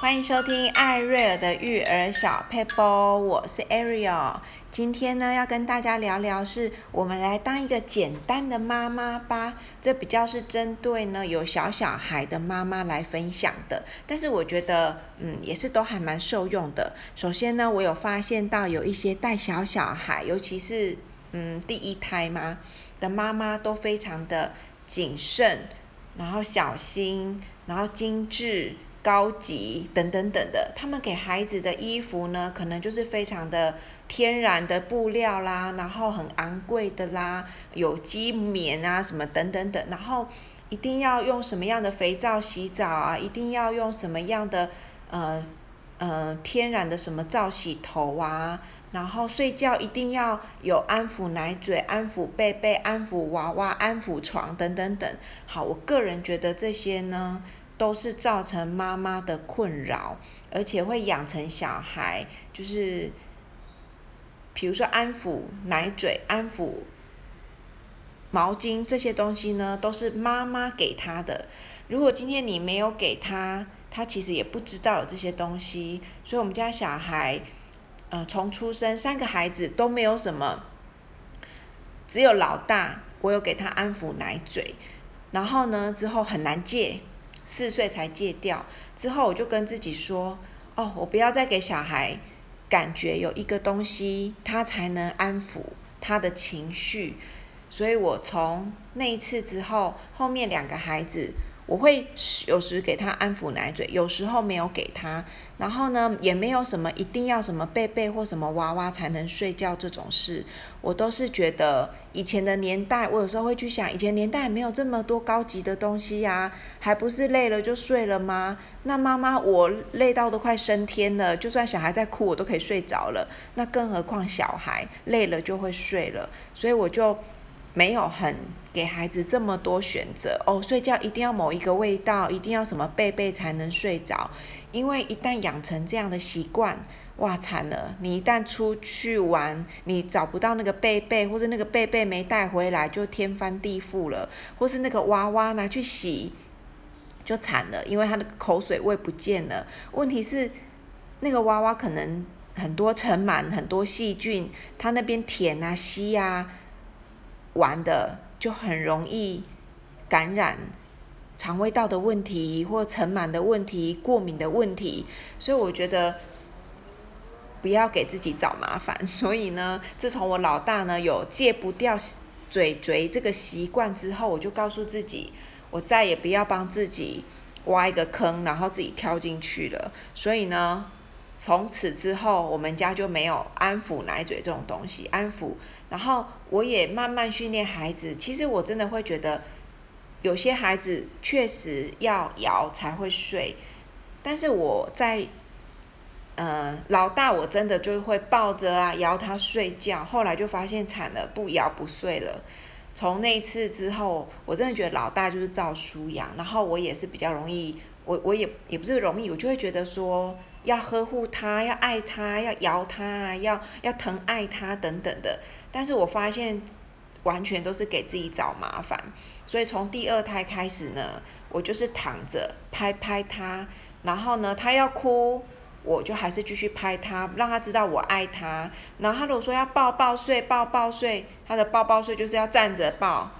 欢迎收听艾瑞尔的育儿小 paper，，我是 Ariel。今天呢，要跟大家聊聊是，我们来当一个简单的妈妈吧。这比较是针对呢有小小孩的妈妈来分享的，但是我觉得，嗯，也是都还蛮受用的。首先呢，我有发现到有一些带小小孩，尤其是嗯第一胎嘛的妈妈，都非常的谨慎，然后小心，然后精致。高级等等等的，他们给孩子的衣服呢，可能就是非常的天然的布料啦，然后很昂贵的啦，有机棉啊什么等等等，然后一定要用什么样的肥皂洗澡啊，一定要用什么样的呃呃天然的什么皂洗头啊，然后睡觉一定要有安抚奶嘴、安抚贝贝、安抚娃娃、安抚床等等等。好，我个人觉得这些呢。都是造成妈妈的困扰，而且会养成小孩，就是，比如说安抚奶嘴、安抚毛巾这些东西呢，都是妈妈给他的。如果今天你没有给他，他其实也不知道有这些东西。所以，我们家小孩，呃，从出生三个孩子都没有什么，只有老大我有给他安抚奶嘴，然后呢，之后很难戒。四岁才戒掉，之后我就跟自己说：“哦，我不要再给小孩感觉有一个东西，他才能安抚他的情绪。”所以，我从那一次之后，后面两个孩子。我会有时给他安抚奶嘴，有时候没有给他。然后呢，也没有什么一定要什么贝贝或什么娃娃才能睡觉这种事。我都是觉得以前的年代，我有时候会去想，以前年代没有这么多高级的东西呀，还不是累了就睡了吗？那妈妈我累到都快升天了，就算小孩在哭，我都可以睡着了。那更何况小孩累了就会睡了，所以我就。没有很给孩子这么多选择哦，睡觉一定要某一个味道，一定要什么贝贝才能睡着，因为一旦养成这样的习惯，哇惨了！你一旦出去玩，你找不到那个贝贝，或者那个贝贝没带回来，就天翻地覆了；或是那个娃娃拿去洗，就惨了，因为他的口水味不见了。问题是，那个娃娃可能很多尘螨、很多细菌，他那边舔啊、吸啊。玩的就很容易感染肠胃道的问题，或尘螨的问题、过敏的问题，所以我觉得不要给自己找麻烦。所以呢，自从我老大呢有戒不掉嘴嘴这个习惯之后，我就告诉自己，我再也不要帮自己挖一个坑，然后自己跳进去了。所以呢。从此之后，我们家就没有安抚奶嘴这种东西。安抚，然后我也慢慢训练孩子。其实我真的会觉得，有些孩子确实要摇才会睡。但是我在，呃，老大我真的就会抱着啊摇他睡觉。后来就发现惨了，不摇不睡了。从那一次之后，我真的觉得老大就是照书养。然后我也是比较容易，我我也也不是容易，我就会觉得说。要呵护他，要爱他，要摇他，要要疼爱他等等的。但是我发现，完全都是给自己找麻烦。所以从第二胎开始呢，我就是躺着拍拍他，然后呢，他要哭，我就还是继续拍他，让他知道我爱他。然后他如果说要抱抱睡，抱抱睡，他的抱抱睡就是要站着抱。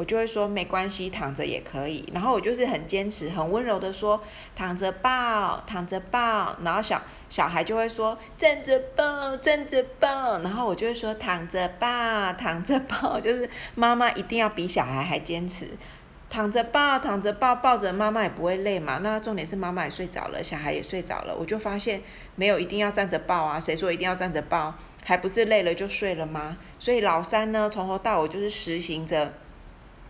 我就会说没关系，躺着也可以。然后我就是很坚持、很温柔的说躺着抱，躺着抱。然后小小孩就会说站着抱，站着抱。然后我就会说躺着抱，躺着抱。就是妈妈一定要比小孩还坚持，躺着抱，躺着抱，抱着妈妈也不会累嘛。那重点是妈妈也睡着了，小孩也睡着了。我就发现没有一定要站着抱啊，谁说一定要站着抱？还不是累了就睡了吗？所以老三呢，从头到尾就是实行着。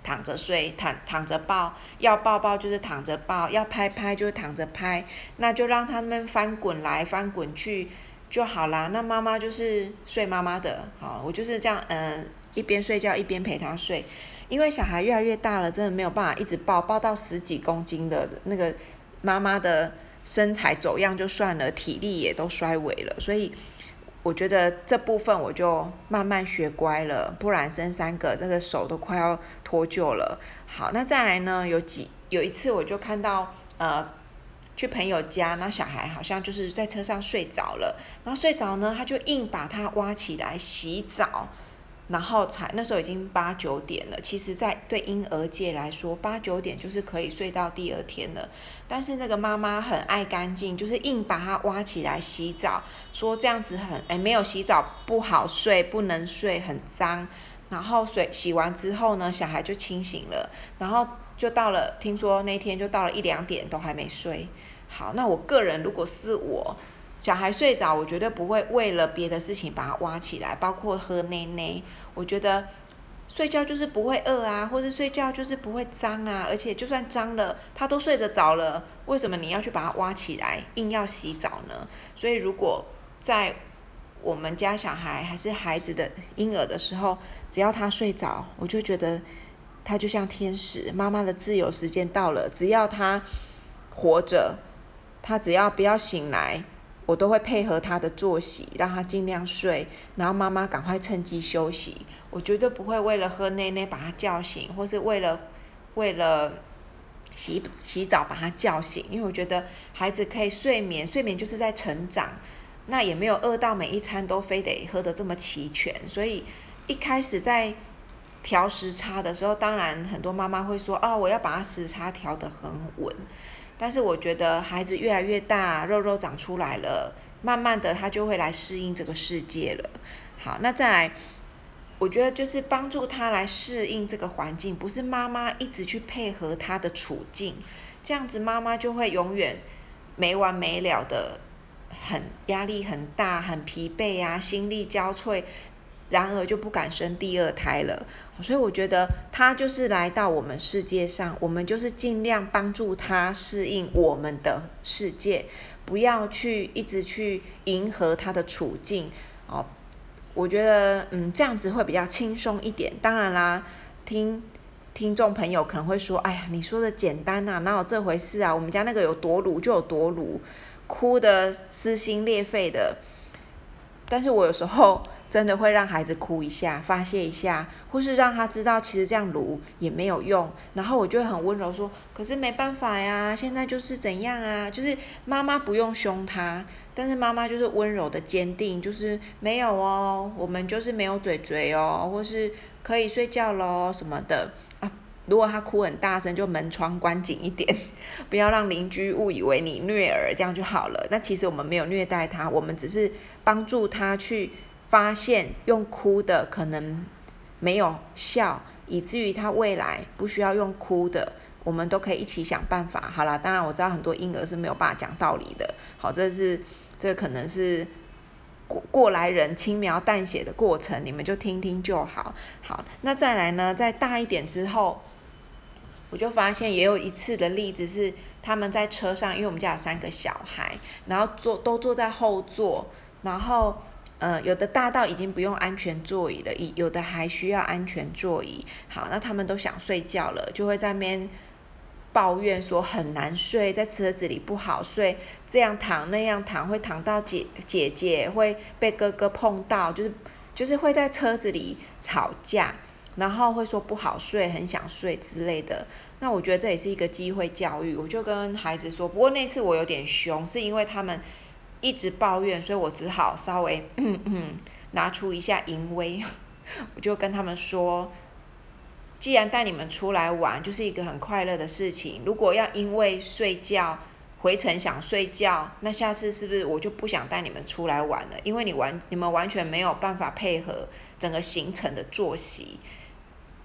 躺着睡，躺躺着抱，要抱抱就是躺着抱，要拍拍就是躺着拍，那就让他们翻滚来翻滚去就好啦。那妈妈就是睡妈妈的，好，我就是这样，嗯、一边睡觉一边陪他睡。因为小孩越来越大了，真的没有办法一直抱，抱到十几公斤的那个妈妈的身材走样就算了，体力也都衰微了，所以。我觉得这部分我就慢慢学乖了，不然生三个那个手都快要脱臼了。好，那再来呢？有几有一次我就看到呃去朋友家，那小孩好像就是在车上睡着了，然后睡着呢，他就硬把他挖起来洗澡。然后才那时候已经八九点了，其实，在对婴儿界来说，八九点就是可以睡到第二天了。但是那个妈妈很爱干净，就是硬把它挖起来洗澡，说这样子很哎没有洗澡不好睡，不能睡，很脏。然后水洗完之后呢，小孩就清醒了，然后就到了，听说那天就到了一两点都还没睡。好，那我个人如果是我。小孩睡着，我绝对不会为了别的事情把他挖起来，包括喝奶奶。我觉得睡觉就是不会饿啊，或者睡觉就是不会脏啊，而且就算脏了，他都睡得着了，为什么你要去把他挖起来，硬要洗澡呢？所以如果在我们家小孩还是孩子的婴儿的时候，只要他睡着，我就觉得他就像天使。妈妈的自由时间到了，只要他活着，他只要不要醒来。我都会配合他的作息，让他尽量睡，然后妈妈赶快趁机休息。我绝对不会为了喝奶奶把他叫醒，或是为了为了洗洗澡把他叫醒，因为我觉得孩子可以睡眠，睡眠就是在成长，那也没有饿到每一餐都非得喝得这么齐全。所以一开始在调时差的时候，当然很多妈妈会说、哦，我要把他时差调得很稳。但是我觉得孩子越来越大，肉肉长出来了，慢慢的他就会来适应这个世界了。好，那再来，我觉得就是帮助他来适应这个环境，不是妈妈一直去配合他的处境，这样子妈妈就会永远没完没了的，很压力很大，很疲惫啊，心力交瘁。然而就不敢生第二胎了，所以我觉得他就是来到我们世界上，我们就是尽量帮助他适应我们的世界，不要去一直去迎合他的处境哦。我觉得嗯这样子会比较轻松一点。当然啦，听听众朋友可能会说，哎呀，你说的简单呐，哪有这回事啊？我们家那个有多鲁就有多鲁，哭得撕心裂肺的。但是我有时候。真的会让孩子哭一下，发泄一下，或是让他知道其实这样撸也没有用。然后我就很温柔说：“可是没办法呀，现在就是怎样啊？就是妈妈不用凶他，但是妈妈就是温柔的坚定，就是没有哦，我们就是没有嘴嘴哦，或是可以睡觉喽什么的啊。如果他哭很大声，就门窗关紧一点，不要让邻居误以为你虐儿，这样就好了。那其实我们没有虐待他，我们只是帮助他去。”发现用哭的可能没有效，以至于他未来不需要用哭的，我们都可以一起想办法。好啦，当然我知道很多婴儿是没有办法讲道理的。好，这是这可能是过过来人轻描淡写的过程，你们就听听就好。好，那再来呢，再大一点之后，我就发现也有一次的例子是他们在车上，因为我们家有三个小孩，然后坐都坐在后座，然后。呃，有的大到已经不用安全座椅了，有的还需要安全座椅。好，那他们都想睡觉了，就会在那边抱怨说很难睡，在车子里不好睡，这样躺那样躺，会躺到姐姐姐，会被哥哥碰到，就是就是会在车子里吵架，然后会说不好睡，很想睡之类的。那我觉得这也是一个机会教育，我就跟孩子说，不过那次我有点凶，是因为他们。一直抱怨，所以我只好稍微嗯嗯拿出一下淫威，我就跟他们说，既然带你们出来玩，就是一个很快乐的事情。如果要因为睡觉回程想睡觉，那下次是不是我就不想带你们出来玩了？因为你完你们完全没有办法配合整个行程的作息。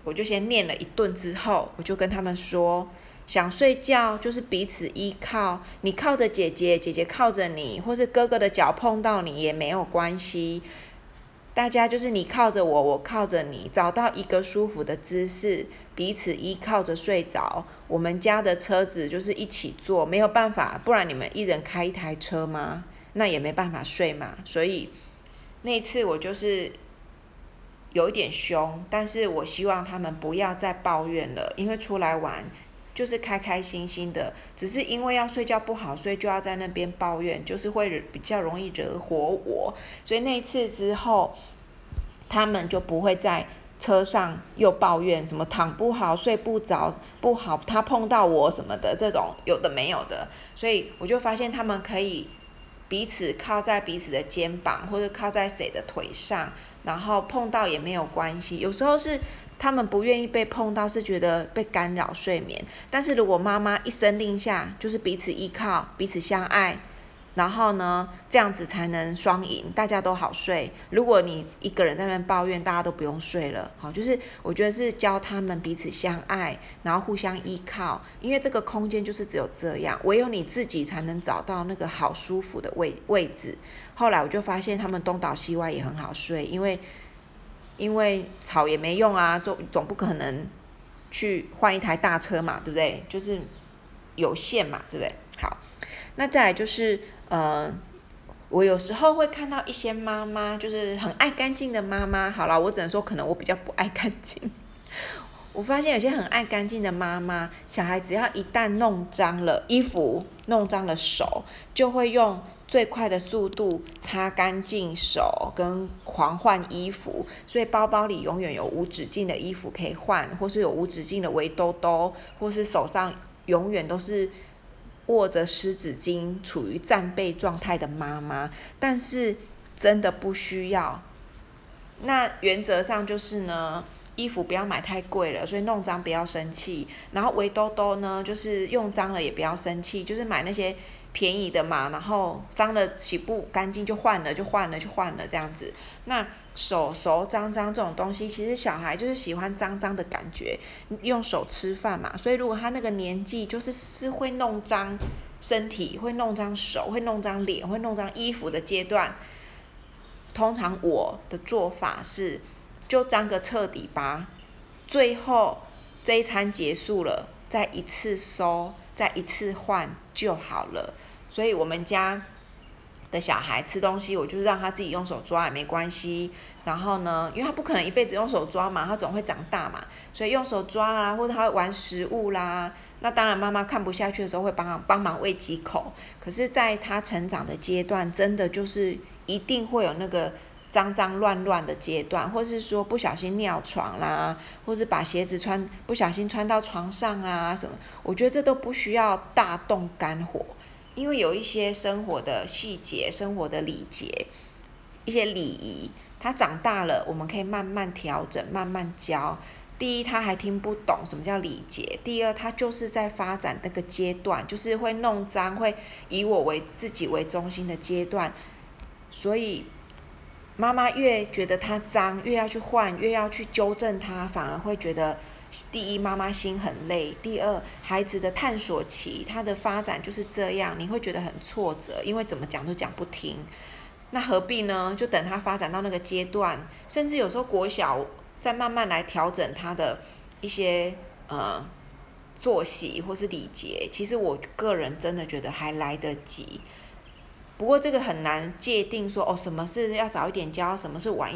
我就先念了一顿之后，我就跟他们说。想睡觉就是彼此依靠，你靠着姐姐，姐姐靠着你，或是哥哥的脚碰到你也没有关系。大家就是你靠着我，我靠着你，找到一个舒服的姿势，彼此依靠着睡着。我们家的车子就是一起坐，没有办法，不然你们一人开一台车吗？那也没办法睡嘛。所以那次我就是有一点凶，但是我希望他们不要再抱怨了，因为出来玩。就是开开心心的，只是因为要睡觉不好所以，就要在那边抱怨，就是会比较容易惹火我。所以那一次之后，他们就不会在车上又抱怨什么躺不好、睡不着、不好，他碰到我什么的这种有的没有的，所以我就发现他们可以彼此靠在彼此的肩膀，或者靠在谁的腿上，然后碰到也没有关系。有时候是他们不愿意被碰到，是觉得被干扰睡眠。但是如果妈妈一声令下，就是彼此依靠、彼此相爱。然后呢，这样子才能双赢，大家都好睡。如果你一个人在那边抱怨，大家都不用睡了。好，就是我觉得是教他们彼此相爱，然后互相依靠。因为这个空间就是只有这样，唯有你自己才能找到那个好舒服的位位置。后来我就发现他们东倒西歪也很好睡，因为因为吵也没用啊，总总不可能去换一台大车嘛，对不对？就是有限嘛，对不对？好，那再来就是。呃，我有时候会看到一些妈妈，就是很爱干净的妈妈。好了，我只能说，可能我比较不爱干净。我发现有些很爱干净的妈妈，小孩只要一旦弄脏了衣服，弄脏了手，就会用最快的速度擦干净手，跟狂换衣服。所以包包里永远有无止境的衣服可以换，或是有无止境的围兜兜，或是手上永远都是。握着湿纸巾，处于战备状态的妈妈，但是真的不需要。那原则上就是呢，衣服不要买太贵了，所以弄脏不要生气。然后围兜兜呢，就是用脏了也不要生气，就是买那些。便宜的嘛，然后脏了洗不干净就换了，就换了就换了这样子。那手手脏脏这种东西，其实小孩就是喜欢脏脏的感觉，用手吃饭嘛。所以如果他那个年纪就是是会弄脏身体、会弄脏手、会弄脏脸、会弄脏衣服的阶段，通常我的做法是就脏个彻底吧。最后这一餐结束了，再一次收，再一次换就好了。所以我们家的小孩吃东西，我就是让他自己用手抓也没关系。然后呢，因为他不可能一辈子用手抓嘛，他总会长大嘛，所以用手抓啦，或者他玩食物啦。那当然妈妈看不下去的时候会帮忙帮忙喂几口。可是，在他成长的阶段，真的就是一定会有那个脏脏乱乱的阶段，或是说不小心尿床啦，或是把鞋子穿不小心穿到床上啊什么。我觉得这都不需要大动肝火。因为有一些生活的细节、生活的礼节、一些礼仪，他长大了，我们可以慢慢调整、慢慢教。第一，他还听不懂什么叫礼节；第二，他就是在发展那个阶段，就是会弄脏、会以我为自己为中心的阶段。所以，妈妈越觉得他脏，越要去换，越要去纠正他，反而会觉得。第一，妈妈心很累；第二，孩子的探索期，他的发展就是这样，你会觉得很挫折，因为怎么讲都讲不听。那何必呢？就等他发展到那个阶段，甚至有时候国小再慢慢来调整他的一些呃作息或是礼节。其实我个人真的觉得还来得及。不过这个很难界定说哦，什么是要早一点教，什么是晚。